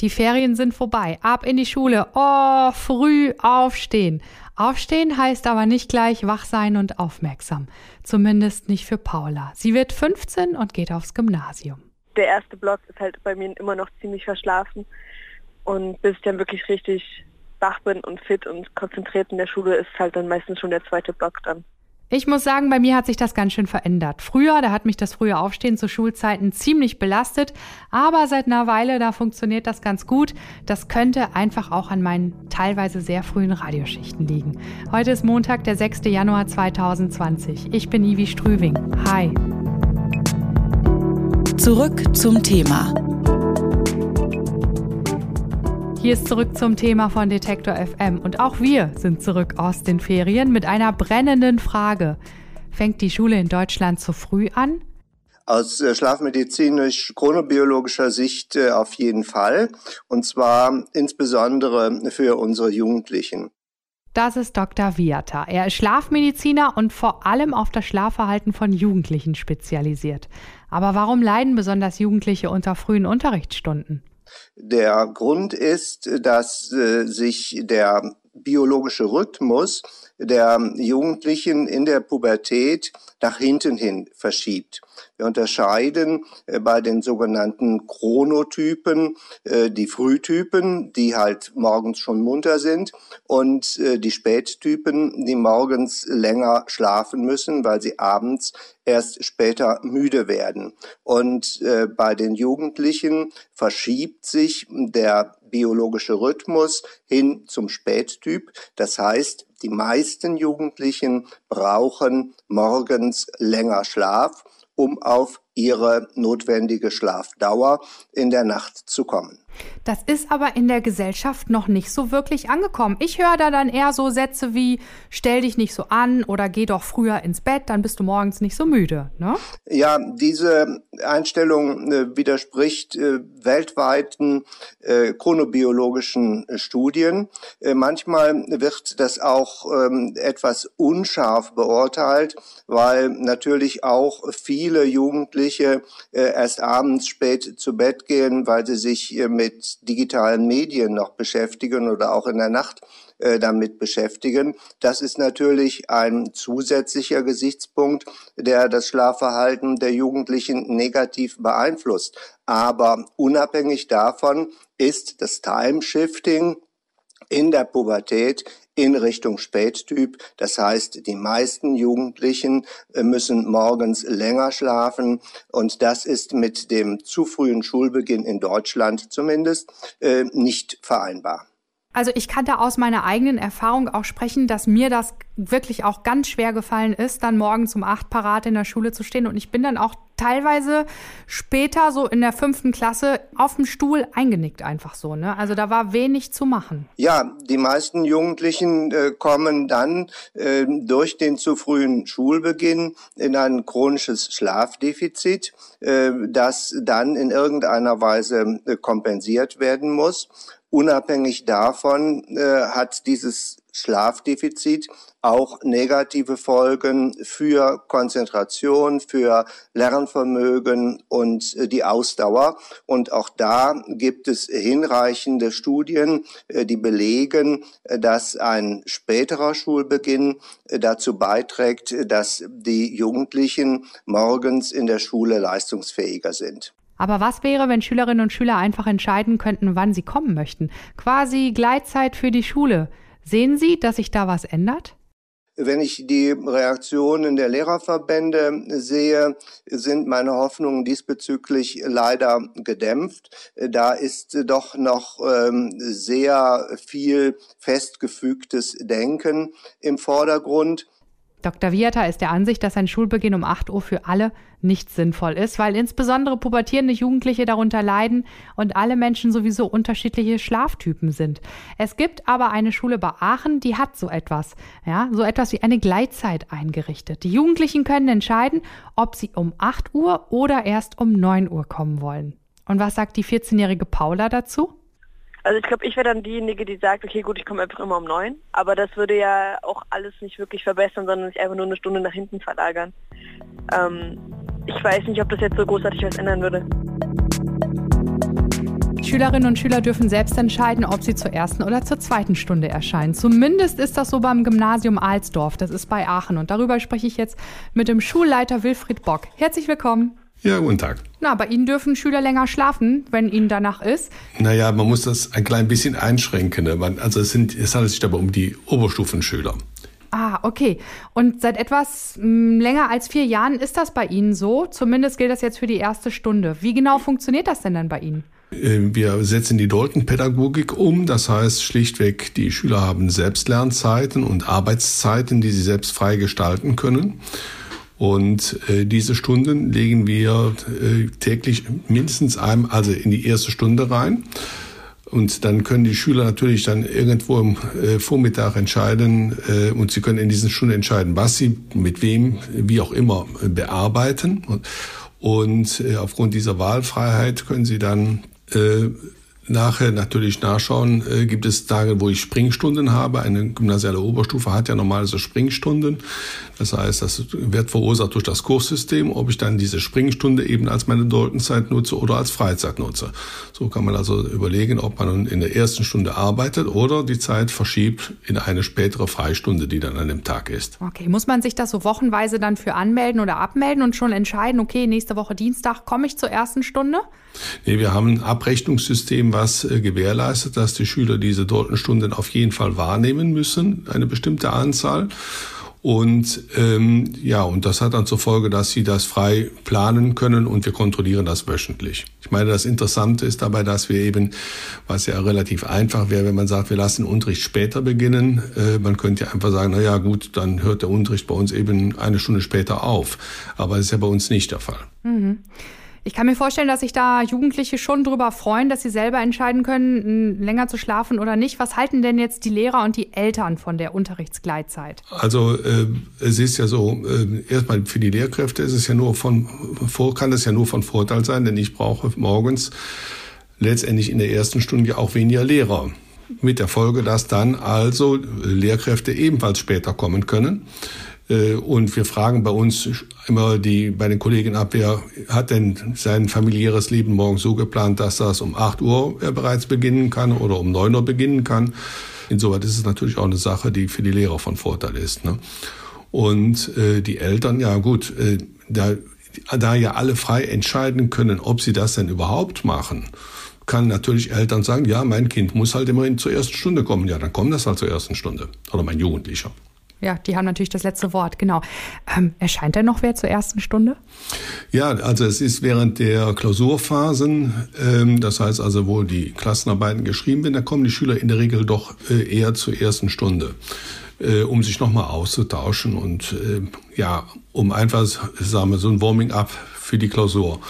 Die Ferien sind vorbei. Ab in die Schule. Oh, früh aufstehen. Aufstehen heißt aber nicht gleich wach sein und aufmerksam. Zumindest nicht für Paula. Sie wird 15 und geht aufs Gymnasium. Der erste Block ist halt bei mir immer noch ziemlich verschlafen. Und bis ich dann wirklich richtig wach bin und fit und konzentriert in der Schule, ist halt dann meistens schon der zweite Block dann. Ich muss sagen, bei mir hat sich das ganz schön verändert. Früher, da hat mich das frühe Aufstehen zu Schulzeiten ziemlich belastet, aber seit einer Weile, da funktioniert das ganz gut. Das könnte einfach auch an meinen teilweise sehr frühen Radioschichten liegen. Heute ist Montag, der 6. Januar 2020. Ich bin Ivi Strüving. Hi. Zurück zum Thema. Hier ist zurück zum Thema von Detektor FM und auch wir sind zurück aus den Ferien mit einer brennenden Frage. Fängt die Schule in Deutschland zu früh an? Aus äh, schlafmedizinisch-chronobiologischer Sicht äh, auf jeden Fall. Und zwar insbesondere für unsere Jugendlichen. Das ist Dr. Viata. Er ist Schlafmediziner und vor allem auf das Schlafverhalten von Jugendlichen spezialisiert. Aber warum leiden besonders Jugendliche unter frühen Unterrichtsstunden? Der Grund ist, dass äh, sich der biologische Rhythmus der Jugendlichen in der Pubertät nach hinten hin verschiebt. Wir unterscheiden äh, bei den sogenannten Chronotypen äh, die Frühtypen, die halt morgens schon munter sind, und äh, die Spättypen, die morgens länger schlafen müssen, weil sie abends erst später müde werden. Und bei den Jugendlichen verschiebt sich der biologische Rhythmus hin zum Spättyp. Das heißt, die meisten Jugendlichen brauchen morgens länger Schlaf, um auf ihre notwendige Schlafdauer in der Nacht zu kommen. Das ist aber in der Gesellschaft noch nicht so wirklich angekommen. Ich höre da dann eher so Sätze wie stell dich nicht so an oder geh doch früher ins Bett, dann bist du morgens nicht so müde. Ne? Ja, diese Einstellung äh, widerspricht äh, weltweiten äh, chronobiologischen Studien. Äh, manchmal wird das auch ähm, etwas unscharf beurteilt, weil natürlich auch viele Jugendliche äh, erst abends spät zu Bett gehen, weil sie sich äh, mit mit digitalen Medien noch beschäftigen oder auch in der Nacht äh, damit beschäftigen. Das ist natürlich ein zusätzlicher Gesichtspunkt, der das Schlafverhalten der Jugendlichen negativ beeinflusst. Aber unabhängig davon ist das Time-Shifting in der Pubertät in Richtung Spättyp. Das heißt, die meisten Jugendlichen äh, müssen morgens länger schlafen und das ist mit dem zu frühen Schulbeginn in Deutschland zumindest äh, nicht vereinbar. Also ich kann da aus meiner eigenen Erfahrung auch sprechen, dass mir das wirklich auch ganz schwer gefallen ist, dann morgens um acht parat in der Schule zu stehen. Und ich bin dann auch teilweise später, so in der fünften Klasse, auf dem Stuhl eingenickt einfach so. Ne? Also da war wenig zu machen. Ja, die meisten Jugendlichen äh, kommen dann äh, durch den zu frühen Schulbeginn in ein chronisches Schlafdefizit, äh, das dann in irgendeiner Weise äh, kompensiert werden muss. Unabhängig davon äh, hat dieses Schlafdefizit auch negative Folgen für Konzentration, für Lernvermögen und äh, die Ausdauer. Und auch da gibt es hinreichende Studien, äh, die belegen, äh, dass ein späterer Schulbeginn dazu beiträgt, dass die Jugendlichen morgens in der Schule leistungsfähiger sind. Aber was wäre, wenn Schülerinnen und Schüler einfach entscheiden könnten, wann sie kommen möchten? Quasi Gleitzeit für die Schule. Sehen Sie, dass sich da was ändert? Wenn ich die Reaktionen der Lehrerverbände sehe, sind meine Hoffnungen diesbezüglich leider gedämpft. Da ist doch noch ähm, sehr viel festgefügtes Denken im Vordergrund. Dr. Viata ist der Ansicht, dass ein Schulbeginn um 8 Uhr für alle nicht sinnvoll ist, weil insbesondere pubertierende Jugendliche darunter leiden und alle Menschen sowieso unterschiedliche Schlaftypen sind. Es gibt aber eine Schule bei Aachen, die hat so etwas, ja, so etwas wie eine Gleitzeit eingerichtet. Die Jugendlichen können entscheiden, ob sie um 8 Uhr oder erst um 9 Uhr kommen wollen. Und was sagt die 14-jährige Paula dazu? Also ich glaube, ich wäre dann diejenige, die sagt, okay gut, ich komme einfach immer um neun. Aber das würde ja auch alles nicht wirklich verbessern, sondern sich einfach nur eine Stunde nach hinten verlagern. Ähm, ich weiß nicht, ob das jetzt so großartig was ändern würde. Schülerinnen und Schüler dürfen selbst entscheiden, ob sie zur ersten oder zur zweiten Stunde erscheinen. Zumindest ist das so beim Gymnasium Alsdorf. Das ist bei Aachen. Und darüber spreche ich jetzt mit dem Schulleiter Wilfried Bock. Herzlich willkommen. Ja, guten Tag. Na, bei Ihnen dürfen Schüler länger schlafen, wenn Ihnen danach ist. Naja, man muss das ein klein bisschen einschränken. Ne? Also es, sind, es handelt sich dabei um die Oberstufenschüler. Ah, okay. Und seit etwas hm, länger als vier Jahren ist das bei Ihnen so? Zumindest gilt das jetzt für die erste Stunde. Wie genau funktioniert das denn dann bei Ihnen? Äh, wir setzen die Dolkenpädagogik um. Das heißt schlichtweg, die Schüler haben Selbstlernzeiten und Arbeitszeiten, die sie selbst frei gestalten können. Und äh, diese Stunden legen wir äh, täglich mindestens einmal, also in die erste Stunde rein. Und dann können die Schüler natürlich dann irgendwo im äh, Vormittag entscheiden äh, und sie können in diesen Stunden entscheiden, was sie mit wem, wie auch immer, äh, bearbeiten. Und, und äh, aufgrund dieser Wahlfreiheit können sie dann äh, nachher natürlich nachschauen, äh, gibt es Tage, wo ich Springstunden habe. Eine gymnasiale Oberstufe hat ja normalerweise Springstunden. Das heißt, das wird verursacht durch das Kurssystem, ob ich dann diese Springstunde eben als meine Doltenzeit nutze oder als Freizeit nutze. So kann man also überlegen, ob man in der ersten Stunde arbeitet oder die Zeit verschiebt in eine spätere Freistunde, die dann an dem Tag ist. Okay, muss man sich das so wochenweise dann für anmelden oder abmelden und schon entscheiden, okay, nächste Woche Dienstag komme ich zur ersten Stunde? Nee, wir haben ein Abrechnungssystem, was äh, gewährleistet, dass die Schüler diese Doltenstunden auf jeden Fall wahrnehmen müssen, eine bestimmte Anzahl. Und ähm, ja, und das hat dann zur Folge, dass sie das frei planen können und wir kontrollieren das wöchentlich. Ich meine, das Interessante ist dabei, dass wir eben, was ja relativ einfach wäre, wenn man sagt, wir lassen den Unterricht später beginnen. Äh, man könnte ja einfach sagen, na ja, gut, dann hört der Unterricht bei uns eben eine Stunde später auf. Aber das ist ja bei uns nicht der Fall. Mhm. Ich kann mir vorstellen, dass sich da Jugendliche schon drüber freuen, dass sie selber entscheiden können, länger zu schlafen oder nicht. Was halten denn jetzt die Lehrer und die Eltern von der Unterrichtsgleitzeit? Also äh, es ist ja so, äh, erstmal für die Lehrkräfte ist es ja nur von vor, kann es ja nur von Vorteil sein, denn ich brauche morgens letztendlich in der ersten Stunde auch weniger Lehrer. Mit der Folge, dass dann also Lehrkräfte ebenfalls später kommen können. Äh, und wir fragen bei uns immer die, bei den Kollegen ab, wer hat denn sein familiäres Leben morgen so geplant, dass das um 8 Uhr bereits beginnen kann oder um 9 Uhr beginnen kann. Insoweit ist es natürlich auch eine Sache, die für die Lehrer von Vorteil ist. Ne? Und äh, die Eltern, ja gut, äh, da, da ja alle frei entscheiden können, ob sie das denn überhaupt machen, kann natürlich Eltern sagen, ja, mein Kind muss halt immerhin zur ersten Stunde kommen. Ja, dann kommt das halt zur ersten Stunde. Oder mein Jugendlicher. Ja, die haben natürlich das letzte Wort, genau. Ähm, erscheint denn noch wer zur ersten Stunde? Ja, also es ist während der Klausurphasen, ähm, das heißt also, wo die Klassenarbeiten geschrieben werden, da kommen die Schüler in der Regel doch äh, eher zur ersten Stunde, äh, um sich nochmal auszutauschen und äh, ja, um einfach, sagen wir, so ein Warming-up für die Klausur.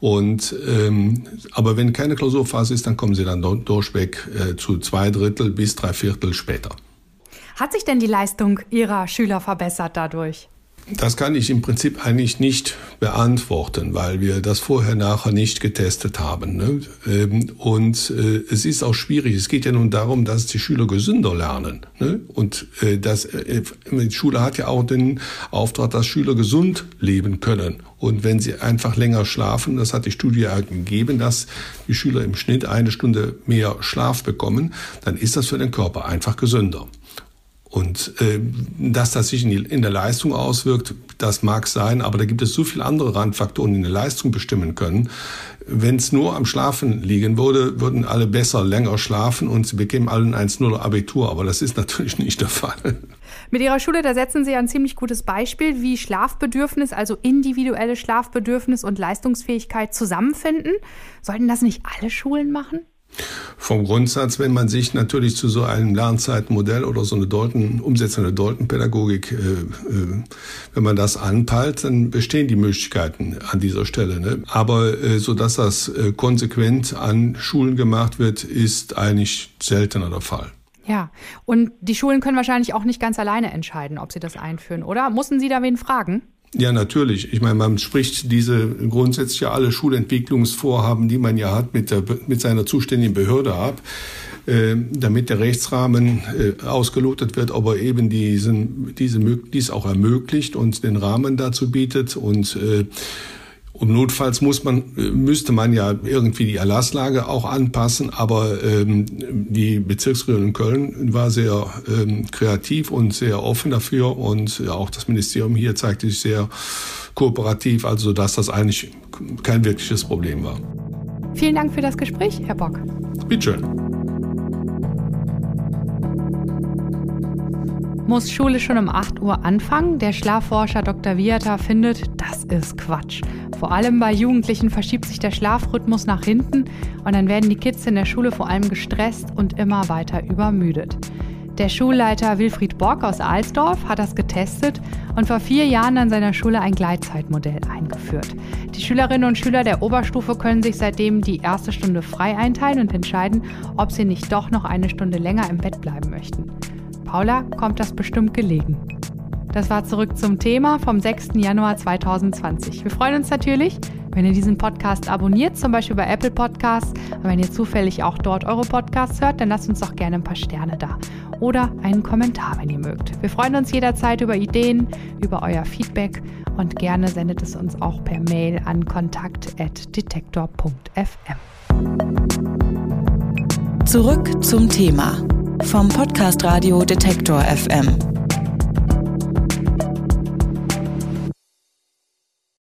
Und ähm, aber wenn keine Klausurphase ist, dann kommen sie dann durchweg äh, zu zwei Drittel bis drei Viertel später. Hat sich denn die Leistung Ihrer Schüler verbessert dadurch? Das kann ich im Prinzip eigentlich nicht beantworten, weil wir das vorher nachher nicht getestet haben. Ne? Ähm, und äh, es ist auch schwierig. Es geht ja nun darum, dass die Schüler gesünder lernen. Ne? Und äh, das, äh, die Schule hat ja auch den Auftrag, dass Schüler gesund leben können. Und wenn sie einfach länger schlafen, das hat die Studie gegeben, dass die Schüler im Schnitt eine Stunde mehr Schlaf bekommen, dann ist das für den Körper einfach gesünder. Und äh, dass das sich in, die, in, der Leistung auswirkt, das mag sein, aber da gibt es so viele andere Randfaktoren, die eine Leistung bestimmen können. Wenn es nur am Schlafen liegen würde, würden alle besser länger schlafen und sie bekämen alle ein 1-0 Abitur, aber das ist natürlich nicht der Fall. Mit Ihrer Schule, da setzen Sie ein ziemlich gutes Beispiel, wie Schlafbedürfnis, also individuelle Schlafbedürfnis und Leistungsfähigkeit zusammenfinden. Sollten das nicht alle Schulen machen? Vom Grundsatz, wenn man sich natürlich zu so einem Lernzeitmodell oder so eine Dalton, Umsetzung der Dalton-Pädagogik, äh, äh, wenn man das anpeilt, dann bestehen die Möglichkeiten an dieser Stelle. Ne? Aber äh, so dass das äh, konsequent an Schulen gemacht wird, ist eigentlich seltener der Fall. Ja, und die Schulen können wahrscheinlich auch nicht ganz alleine entscheiden, ob sie das einführen, oder? Mussten Sie da wen fragen? Ja, natürlich. Ich meine, man spricht diese grundsätzlich alle Schulentwicklungsvorhaben, die man ja hat, mit, der, mit seiner zuständigen Behörde ab, äh, damit der Rechtsrahmen äh, ausgelotet wird, ob er eben diesen, diese, dies auch ermöglicht und den Rahmen dazu bietet und äh, Und notfalls muss man, äh, müsste man ja irgendwie die Erlasslage auch anpassen, aber ähm, die Bezirksregierung in Köln war sehr ähm, kreativ und sehr offen dafür und ja, auch das Ministerium hier zeigte sich sehr kooperativ, also dass das eigentlich kein wirkliches Problem war. Vielen Dank für das Gespräch, Herr Bock. Bitte schön. Muss Schule schon um 8 Uhr anfangen? Der Schlafforscher Dr. Viata findet, das ist Quatsch. Vor allem bei Jugendlichen verschiebt sich der Schlafrhythmus nach hinten und dann werden die Kids in der Schule vor allem gestresst und immer weiter übermüdet. Der Schulleiter Wilfried Bock aus Alsdorf hat das getestet und vor vier Jahren an seiner Schule ein Gleitzeitmodell eingeführt. Die Schülerinnen und Schüler der Oberstufe können sich seitdem die erste Stunde frei einteilen und entscheiden, ob sie nicht doch noch eine Stunde länger im Bett bleiben möchten. Paula kommt das bestimmt gelegen. Das war zurück zum Thema vom 6. Januar 2020. Wir freuen uns natürlich, wenn ihr diesen Podcast abonniert, zum Beispiel bei Apple Podcasts. Und wenn ihr zufällig auch dort eure Podcasts hört, dann lasst uns doch gerne ein paar Sterne da. Oder einen Kommentar, wenn ihr mögt. Wir freuen uns jederzeit über Ideen, über euer Feedback und gerne sendet es uns auch per Mail an kontakt.detektor.fm. Zurück zum Thema vom Podcast Radio Detektor FM.